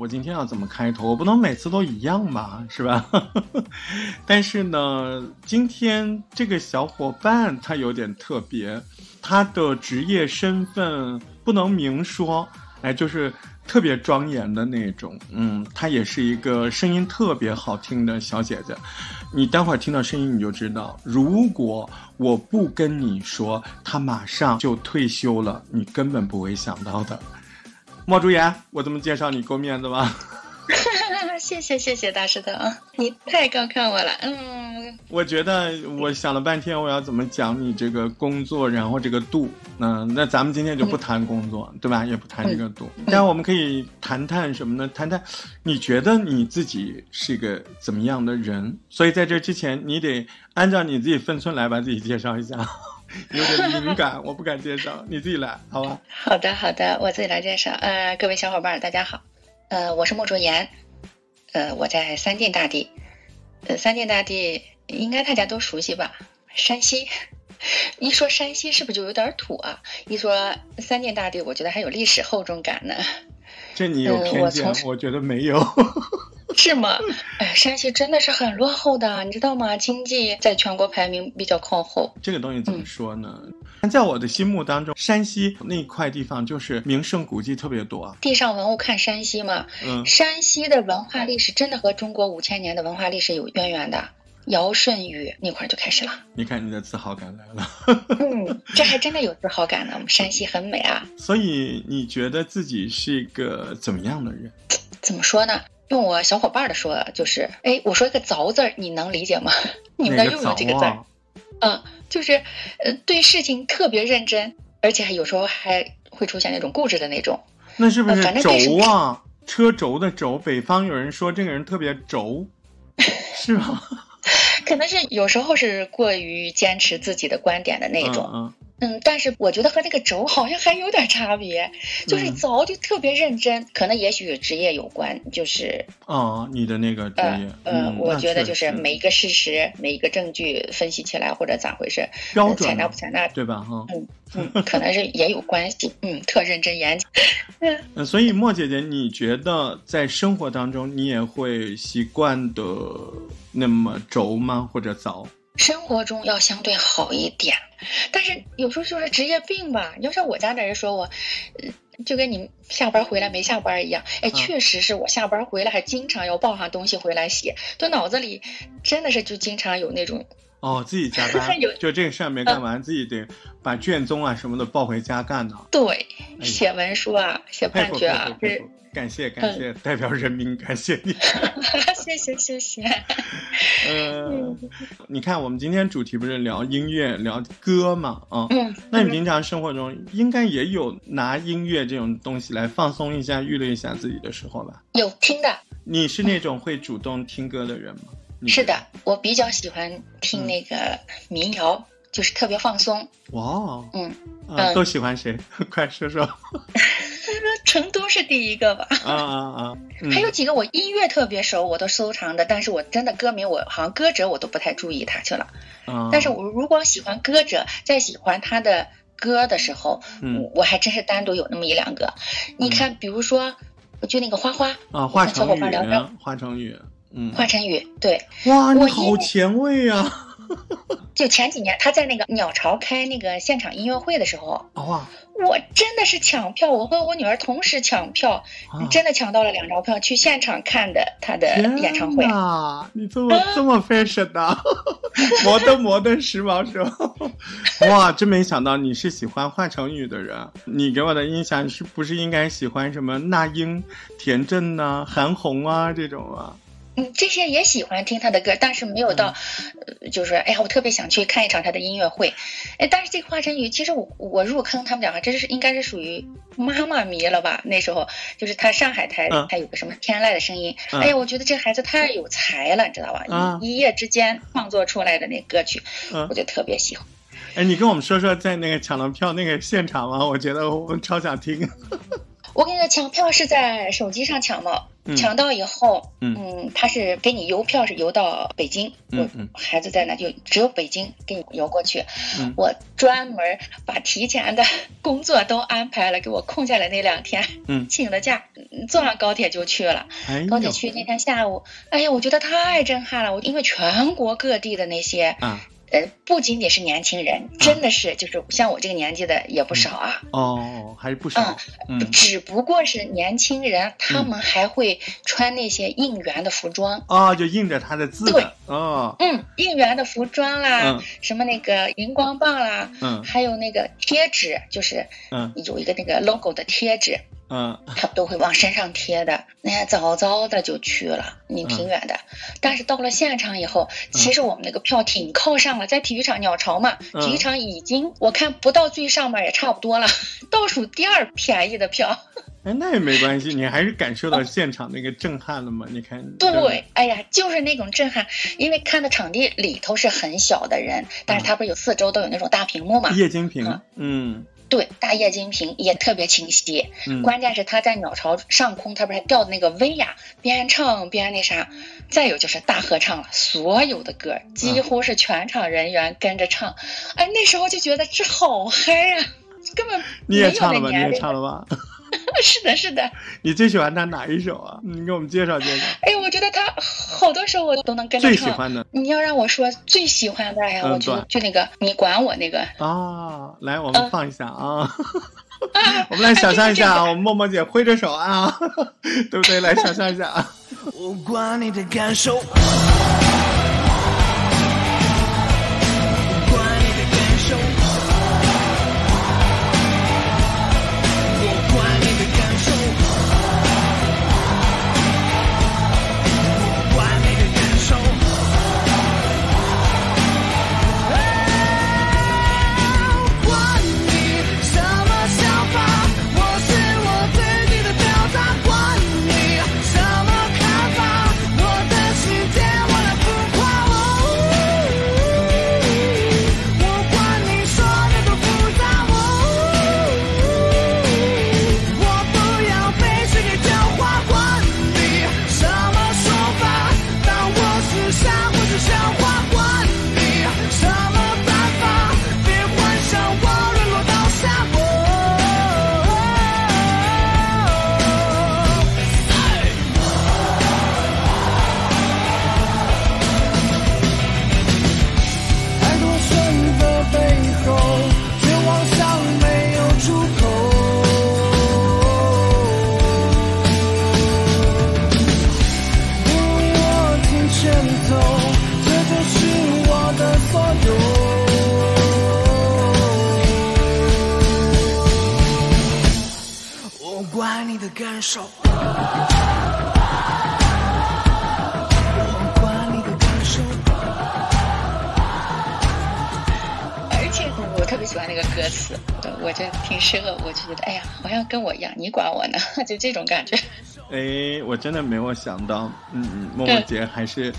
我今天要怎么开头？我不能每次都一样吧，是吧？但是呢，今天这个小伙伴他有点特别，他的职业身份不能明说，哎，就是特别庄严的那种。嗯，她也是一个声音特别好听的小姐姐。你待会儿听到声音你就知道，如果我不跟你说，她马上就退休了，你根本不会想到的。莫竹言，我这么介绍你够面子吗？谢谢谢谢大石头，你太高看我了。嗯，我觉得我想了半天，我要怎么讲你这个工作，然后这个度。嗯，那咱们今天就不谈工作，对吧？也不谈这个度。但我们可以谈谈什么呢？谈谈你觉得你自己是一个怎么样的人？所以在这之前，你得按照你自己分寸来把自己介绍一下。有点敏感，我不敢介绍，你自己来，好吧？好的，好的，我自己来介绍。呃，各位小伙伴，大家好。呃，我是莫卓言。呃，我在三晋大地。呃，三晋大地应该大家都熟悉吧？山西。一说山西，是不是就有点土啊？一说三晋大地，我觉得还有历史厚重感呢。这你有偏见，我觉得没有。是吗？哎，山西真的是很落后的，你知道吗？经济在全国排名比较靠后。这个东西怎么说呢？在我的心目当中，山西那块地方就是名胜古迹特别多。地上文物看山西嘛。嗯。山西的文化历史真的和中国五千年的文化历史有渊源的。尧舜禹那块就开始了。你看你的自豪感来了。嗯，这还真的有自豪感呢。我们山西很美啊。所以你觉得自己是一个怎么样的人？怎么说呢？用我小伙伴的说，就是，哎，我说一个“凿”字儿，你能理解吗？你们那用用这个字儿，嗯，就是，呃，对事情特别认真，而且还有时候还会出现那种固执的那种。那是不是轴啊？车轴的轴，北方有人说这个人特别轴，是吗？可能是有时候是过于坚持自己的观点的那种。嗯，但是我觉得和那个轴好像还有点差别，就是凿就特别认真，可能也许与职业有关，就是哦，你的那个职业，嗯，我觉得就是每一个事实、每一个证据分析起来或者咋回事，标准采纳不采纳，对吧？哈，嗯嗯，可能是也有关系，嗯，特认真严谨。嗯，所以莫姐姐，你觉得在生活当中你也会习惯的那么轴吗？或者凿？生活中要相对好一点，但是有时候就是职业病吧。要像我家的人说我，就跟你下班回来没下班一样。哎，确实是我下班回来还经常要抱上东西回来写，就脑子里真的是就经常有那种哦，自己加班，就这个事儿没干完，自己得把卷宗啊什么的抱回家干呢。对，写文书啊，写判决啊，感谢感谢，代表人民感谢你。谢 谢谢谢。呃，你看，我们今天主题不是聊音乐、聊歌嘛？啊，嗯，那你平常生活中应该也有拿音乐这种东西来放松一下、娱乐一下自己的时候吧？有听的。你是那种会主动听歌的人吗？是的，我比较喜欢听那个民谣，就是特别放松。哇，嗯，啊，都喜欢谁？快说说。成都是第一个吧？啊啊啊！还有几个我音乐特别熟，我都收藏的，但是我真的歌名我好像歌者我都不太注意他去了。啊但是我如果喜欢歌者，在喜欢他的歌的时候，嗯，我还真是单独有那么一两个。你看，比如说，就那个花花啊，华晨宇，华晨宇，嗯，华晨宇，对，哇，你好前卫呀！就前几年他在那个鸟巢开那个现场音乐会的时候，哇，我真的是抢票，我和我女儿同时抢票，真的抢到了两张票去现场看的他的演唱会啊！你这么这么 fashion 的，摩登摩登时髦是吧？哇，真没想到你是喜欢华晨宇的人，你给我的印象是不是应该喜欢什么那英、田震呐、韩红啊这种啊？嗯，这些也喜欢听他的歌，但是没有到，呃，就是哎呀，我特别想去看一场他的音乐会。哎，但是这个华晨宇，其实我我入坑他们两个，这是应该是属于妈妈迷了吧？那时候就是他上海台还有个什么天籁的声音，哎呀，我觉得这孩子太有才了，你知道吧？一一夜之间创作出来的那歌曲，我就特别喜欢。哎，你跟我们说说，在那个抢到票那个现场吗？我觉得我超想听。我跟你说，抢票是在手机上抢吗？嗯抢到以后，嗯嗯，他是给你邮票是邮到北京，我嗯嗯孩子在那就只有北京给你邮过去。嗯我专门把提前的工作都安排了，给我空下来那两天，嗯，请了假，嗯坐上高铁就去了。哎高铁呦去那天下午，哎呀，我觉得太震撼了。我因为全国各地的那些，啊呃，不仅仅是年轻人，真的是就是像我这个年纪的也不少啊。哦，还是不少，嗯只不过是年轻人，他们还会穿那些应援的服装。哦，就印着他的字对的哦，嗯，应援的服装啦，嗯什么那个荧光棒啦，嗯。还有那个贴纸，就是嗯。有一个那个 logo 的贴纸，嗯他们都会往身上贴的。那天早早的就去了，你挺远的。但是到了现场以后，其实我们那个票挺靠上了，在体育场鸟巢嘛，嗯体育场已经我看不到最上面也差不多了，倒数第二便宜的票。哎，那也没关系，你还是感受到现场那个震撼了嘛？你看，对，哎呀，就是那种震撼，因为看的场地里头是很小的人，但是它不是有四周都有那种大屏幕嘛？液晶屏嗯，嗯对，大液晶屏也特别清晰。嗯，关键是他在鸟巢上空，他不是还吊的那个威亚，边唱边那啥。再有就是大合唱了，所有的歌几乎是全场人员跟着唱。哎，那时候就觉得这好嗨呀、根本你没有也唱了吧？你也。唱了吧？是的，是的。你最喜欢他哪一首啊？你给我们介绍介绍。哎，我觉得他好多首我都能跟着唱。最喜欢的你要让我说最喜欢的呀，嗯我就就那个你管我那个，啊，来，我们嗯放一下啊。我们来想象一下啊，我们默默姐挥着手啊，对不对？来想象一下啊。我管你的感受，你的感受，我管你的感受。而且我特别喜欢那个歌词，我觉得挺适合，我就觉得哎呀，好像跟我一样，你管我呢，就这种感觉。哎，我真的没有想到，嗯嗯，默默姐还是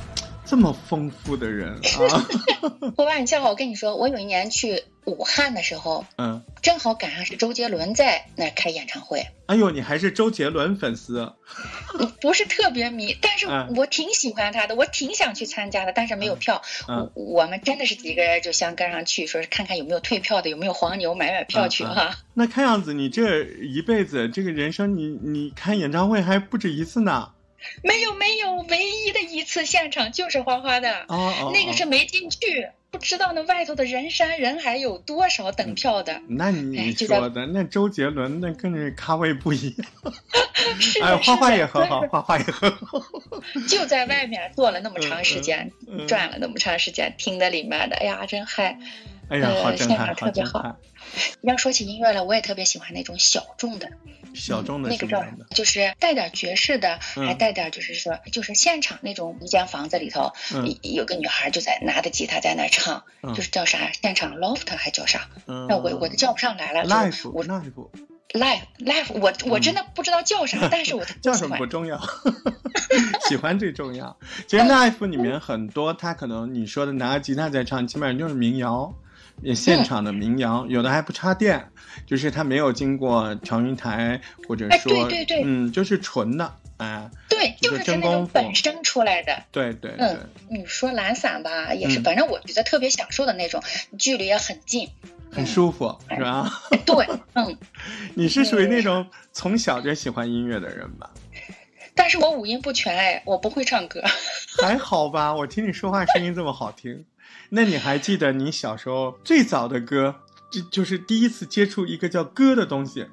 这么丰富的人 啊。不瞒你笑话，我跟你说，我有一年去武汉的时候，嗯，正好赶上是周杰伦在那儿开演唱会，哎呦，你还是周杰伦粉丝？不是特别迷，但是嗯我挺喜欢他的，我挺想去参加的，但是没有票。嗯我我们真的是几个人就相跟上去，说是看看有没有退票的，有没有黄牛买买票去哈。那看样子你这一辈子，这个人生你，你看演唱会还不止一次呢。没有没有，唯一的一次现场就是花花的，哦哦，那个是哦。没进去，不知道那外头的人山人海有多少等票的。那你哎就在说的，那周杰伦那更是咖位不一样。是的，哎，花花也很好，对花花也很好。就在外面坐了那么长时间，转了那么长时间，听的里面的，哎呀，真嗨！哎呀，呃好震撼，现场特别好震撼。要说起音乐来，我也特别喜欢那种小众的，小众的那个叫？就是带点爵士的，嗯还带点就是说，就是现场那种一间房子里头，嗯有有个女孩就在拿着吉他在那儿唱，嗯就是叫啥现场 loft 还叫啥？嗯那我我都叫不上来了。就是，life 我 life life life 我我真的不知道叫啥，但是我 特叫。什么不重要，喜欢最重要。其实 life 里面很多，他可能你说的拿着吉他在唱，基本上就是民谣。也现场的民谣，有的还不插电，就是它没有经过调音台，或者哎说，对对对嗯，就是纯的，哎，对就是他那种真功。本身出来的。对对对，嗯，你说懒散吧，也是，嗯反正我觉得特别享受的那种，距离也很近。很舒服，是吧？对，嗯，你是属于那种从小就喜欢音乐的人吧？但是我五音不全，哎，我不会唱歌。还好吧，我听你说话声音这么好听。那你还记得你小时候最早的歌，就就是第一次接触一个叫歌的东西？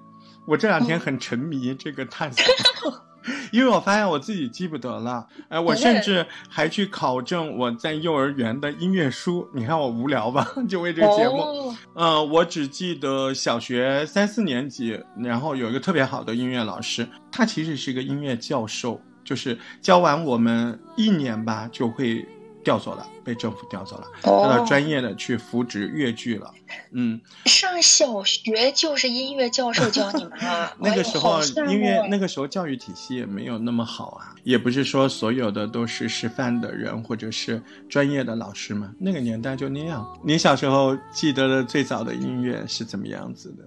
我这两天很沉迷这个探索，因为我发现我自己记不得了。哎，我甚至还去考证我在幼儿园的音乐书。你看我无聊吧？就为这个节目。哦，呃，我只记得小学三四年级，然后有一个特别好的音乐老师，他其实是一个音乐教授，就是教完我们一年吧，就会调走了，被政府调走了，哦调到专业的去扶植越剧了。嗯，上小学就是音乐教授教你们啊 那个时候音乐那个时候教育体系也没有那么好啊，也不是说所有的都是师范的人或者是专业的老师嘛。那个年代就那样。你小时候记得的最早的音乐是怎么样子的？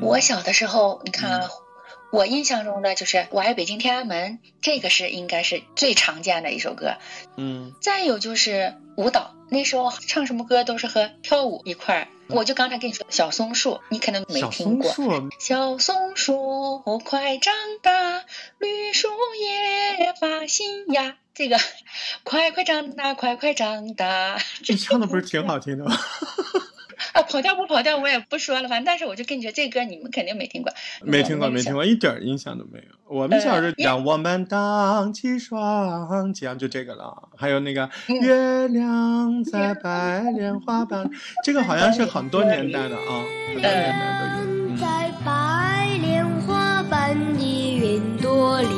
我小的时候，你看嗯啊，我印象中的就是《我爱北京天安门》，这个是应该是最常见的一首歌。嗯。再有就是舞蹈，那时候唱什么歌都是和跳舞一块儿。我就刚才跟你说小松树，你可能没听过。松树，小松树快长大，绿树叶发新芽。这个 快快长大，快快长大。你唱的不是挺好听的吗？啊，跑调不跑调我也不说了，反正但是我就跟你说，这歌你们肯定没听过。没听过，没听过，一点儿印象都没有。我们小时候呃让我们荡起双桨，就这个了。还有那个嗯月亮在白莲花瓣，这个好像是很多年代的啊，很多年代都有。嗯在白莲花般的云朵里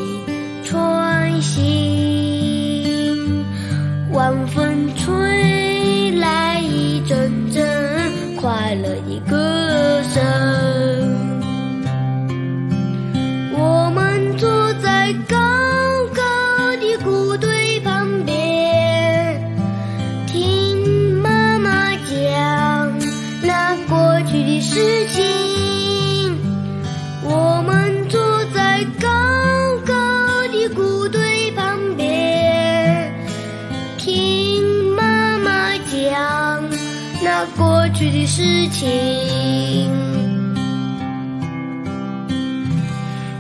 去的事情。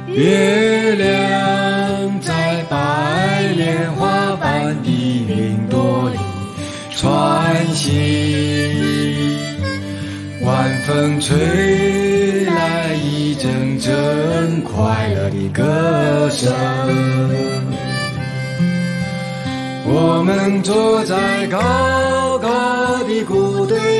月亮在白莲花般的云朵里穿行，晚风吹来一阵阵快乐的歌声。我们坐在高高的谷堆，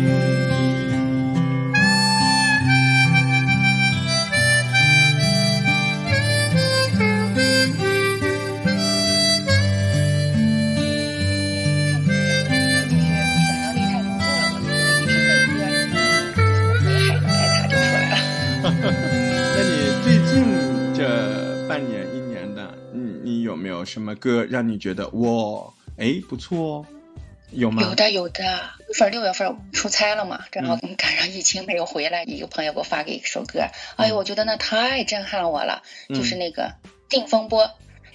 有什么歌让你觉得哇，哎不错哦？有吗？有的有的，六份六月份出差了嘛，正好嗯。赶上疫情没有回来，一个朋友给我发给一首歌，哎呦，我觉得那太震撼我了，嗯。就是那个《定风波》。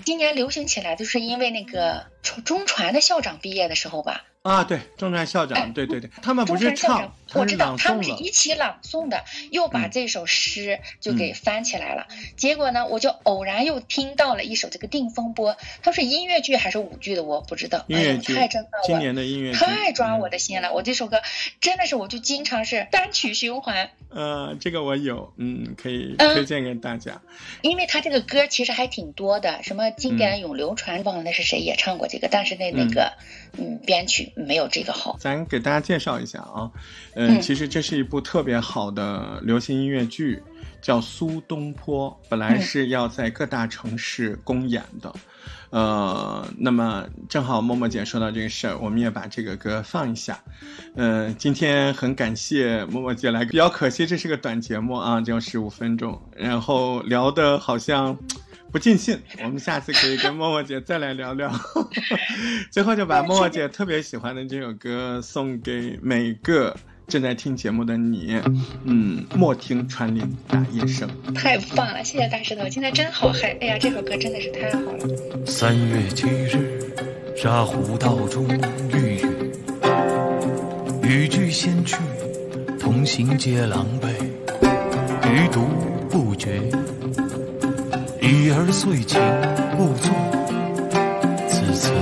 今年流行起来，就是因为那个中中传的校长毕业的时候吧，啊，对，中传校长，哎对对对，他们不是唱，，我知道他们是。一起朗诵的，又把嗯这首诗就给嗯翻起来了。结果呢，我就偶然又听到了一首这个《定风波》，它是音乐剧还是舞剧的，我不知道。音乐剧太震撼我了。今年的音乐剧太抓我嗯的心了！我这首歌真的是，我就经常是单曲循环，呃，这个我有，嗯，可以嗯推荐给大家。因为他这个歌其实还挺多的，什么经典永流传，忘了那是谁也唱过这个，但是那那个嗯编曲没有这个好。咱给大家介绍一下啊，嗯，嗯其实这是一部特别好的流行音乐剧，叫苏东坡，本来是要在各大城市公演的。呃，那么正好默默姐说到这个事儿，我们也把这个歌放一下。嗯、今天很感谢默默姐来，比较可惜这是个短节目啊，只有十五分钟，然后聊的好像不尽兴。我们下次可以跟默默姐再来聊聊。最后就把默默姐特别喜欢的这首歌送给每个正在听节目的你。嗯，莫听穿林打叶声。太棒了，谢谢大石头，今天真好嗨！哎呀，这首歌真的是太好了。三月七日，沙湖道中遇雨，雨具先去，同行皆狼狈，余独不觉。已而遂情故作，此词。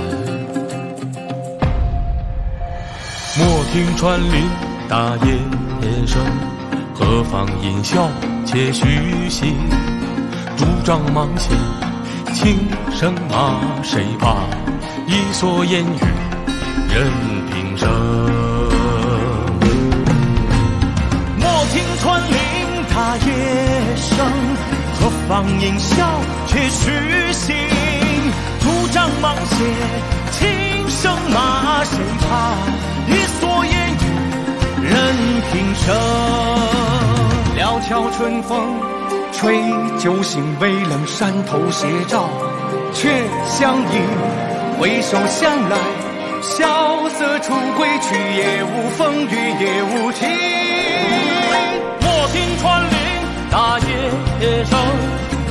莫听穿林打叶声，何妨吟啸且徐行。竹杖芒鞋，轻声马，谁怕？一蓑烟雨任平生。莫听穿林打叶声，何妨吟啸且徐行。竹杖芒鞋，轻声马，谁怕？声。料峭春风吹酒醒，微冷山头斜照，却相迎。回首向来，萧瑟处归去，也无风雨也无晴。莫听穿林打叶声，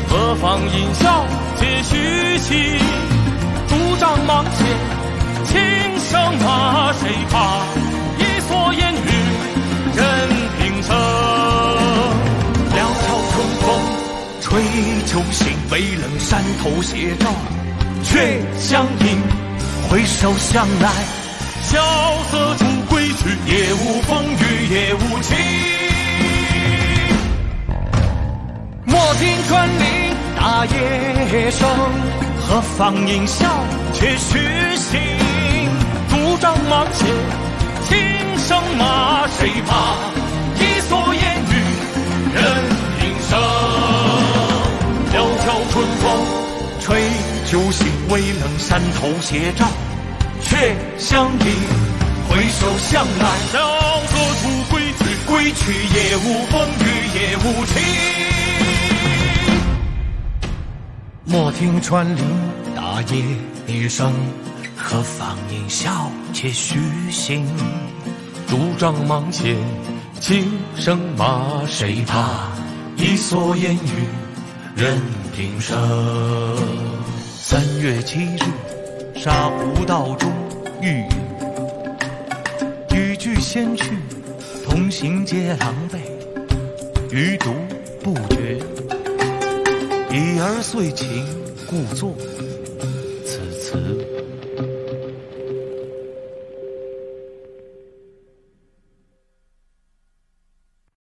何妨吟啸且徐行。竹杖芒鞋，轻声马，谁怕？酒醒，微冷山头斜照，却相迎。回首向来，萧瑟处归去，也无风雨也无晴。莫听穿林打叶声，何妨吟啸且徐行。竹杖芒鞋，轻声马，谁怕？醒，微冷山头斜照，却相迎。回首向来，萧瑟处归去，归去也无风雨也无晴。莫听穿林打叶声，何妨吟啸且徐行。竹杖芒鞋，轻声马，谁怕？一蓑烟雨任平生。三月七日，沙湖道中遇雨，雨具先去，同行皆狼狈，余独不觉。已而遂晴故作，